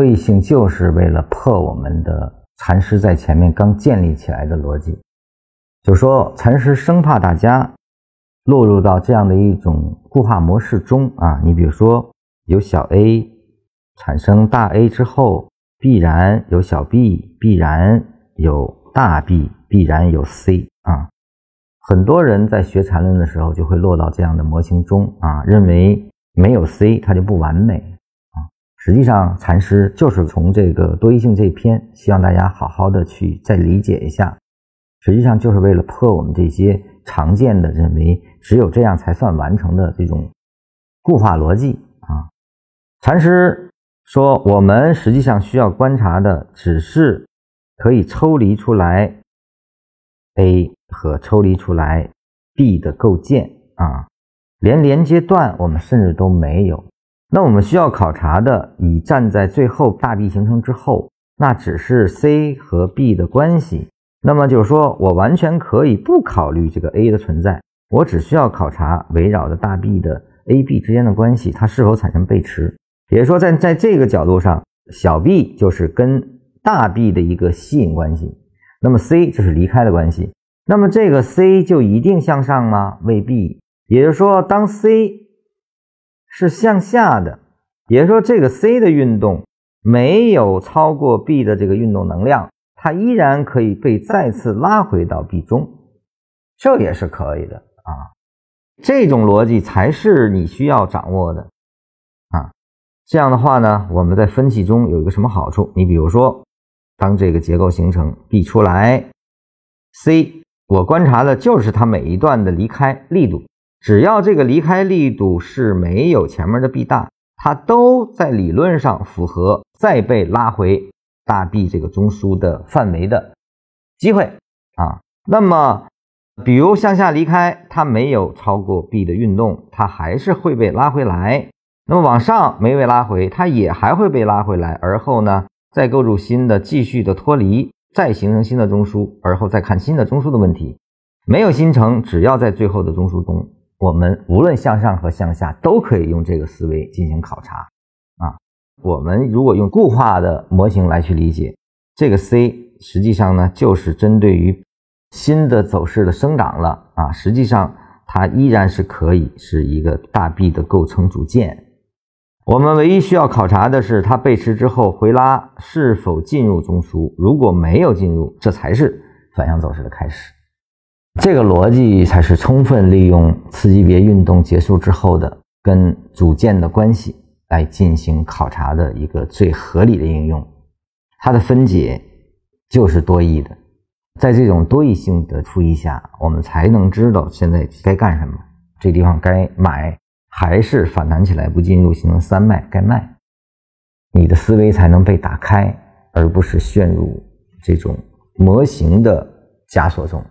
多义性就是为了破我们的禅师在前面刚建立起来的逻辑，就说禅师生怕大家落入到这样的一种固化模式中啊。你比如说，有小 a 产生大 A 之后，必然有小 b，必然有大 B，必然有 C 啊。很多人在学禅论的时候，就会落到这样的模型中啊，认为没有 C 它就不完美。实际上，禅师就是从这个多义性这一篇，希望大家好好的去再理解一下。实际上，就是为了破我们这些常见的认为只有这样才算完成的这种固化逻辑啊。禅师说，我们实际上需要观察的只是可以抽离出来 A 和抽离出来 B 的构建啊，连连接段我们甚至都没有。那我们需要考察的，以站在最后大 B 形成之后，那只是 C 和 B 的关系。那么就是说我完全可以不考虑这个 A 的存在，我只需要考察围绕着大 B 的 A、B 之间的关系，它是否产生背驰。也就是说，在在这个角度上，小 b 就是跟大 B 的一个吸引关系，那么 C 就是离开的关系。那么这个 C 就一定向上吗？未必。也就是说，当 C 是向下的，也就是说，这个 C 的运动没有超过 B 的这个运动能量，它依然可以被再次拉回到 B 中，这也是可以的啊。这种逻辑才是你需要掌握的啊。这样的话呢，我们在分析中有一个什么好处？你比如说，当这个结构形成 B 出来，C，我观察的就是它每一段的离开力度。只要这个离开力度是没有前面的 B 大，它都在理论上符合再被拉回大 B 这个中枢的范围的机会啊。那么，比如向下离开，它没有超过 B 的运动，它还是会被拉回来。那么往上没被拉回，它也还会被拉回来。而后呢，再构筑新的，继续的脱离，再形成新的中枢，而后再看新的中枢的问题。没有新成，只要在最后的中枢中。我们无论向上和向下都可以用这个思维进行考察啊。我们如果用固化的模型来去理解这个 C，实际上呢就是针对于新的走势的生长了啊。实际上它依然是可以是一个大 B 的构成组件。我们唯一需要考察的是它背驰之后回拉是否进入中枢。如果没有进入，这才是反向走势的开始。这个逻辑才是充分利用次级别运动结束之后的跟组件的关系来进行考察的一个最合理的应用。它的分解就是多义的，在这种多义性的赋役下，我们才能知道现在该干什么，这地方该买还是反弹起来不进入形成三脉该卖，你的思维才能被打开，而不是陷入这种模型的枷锁中。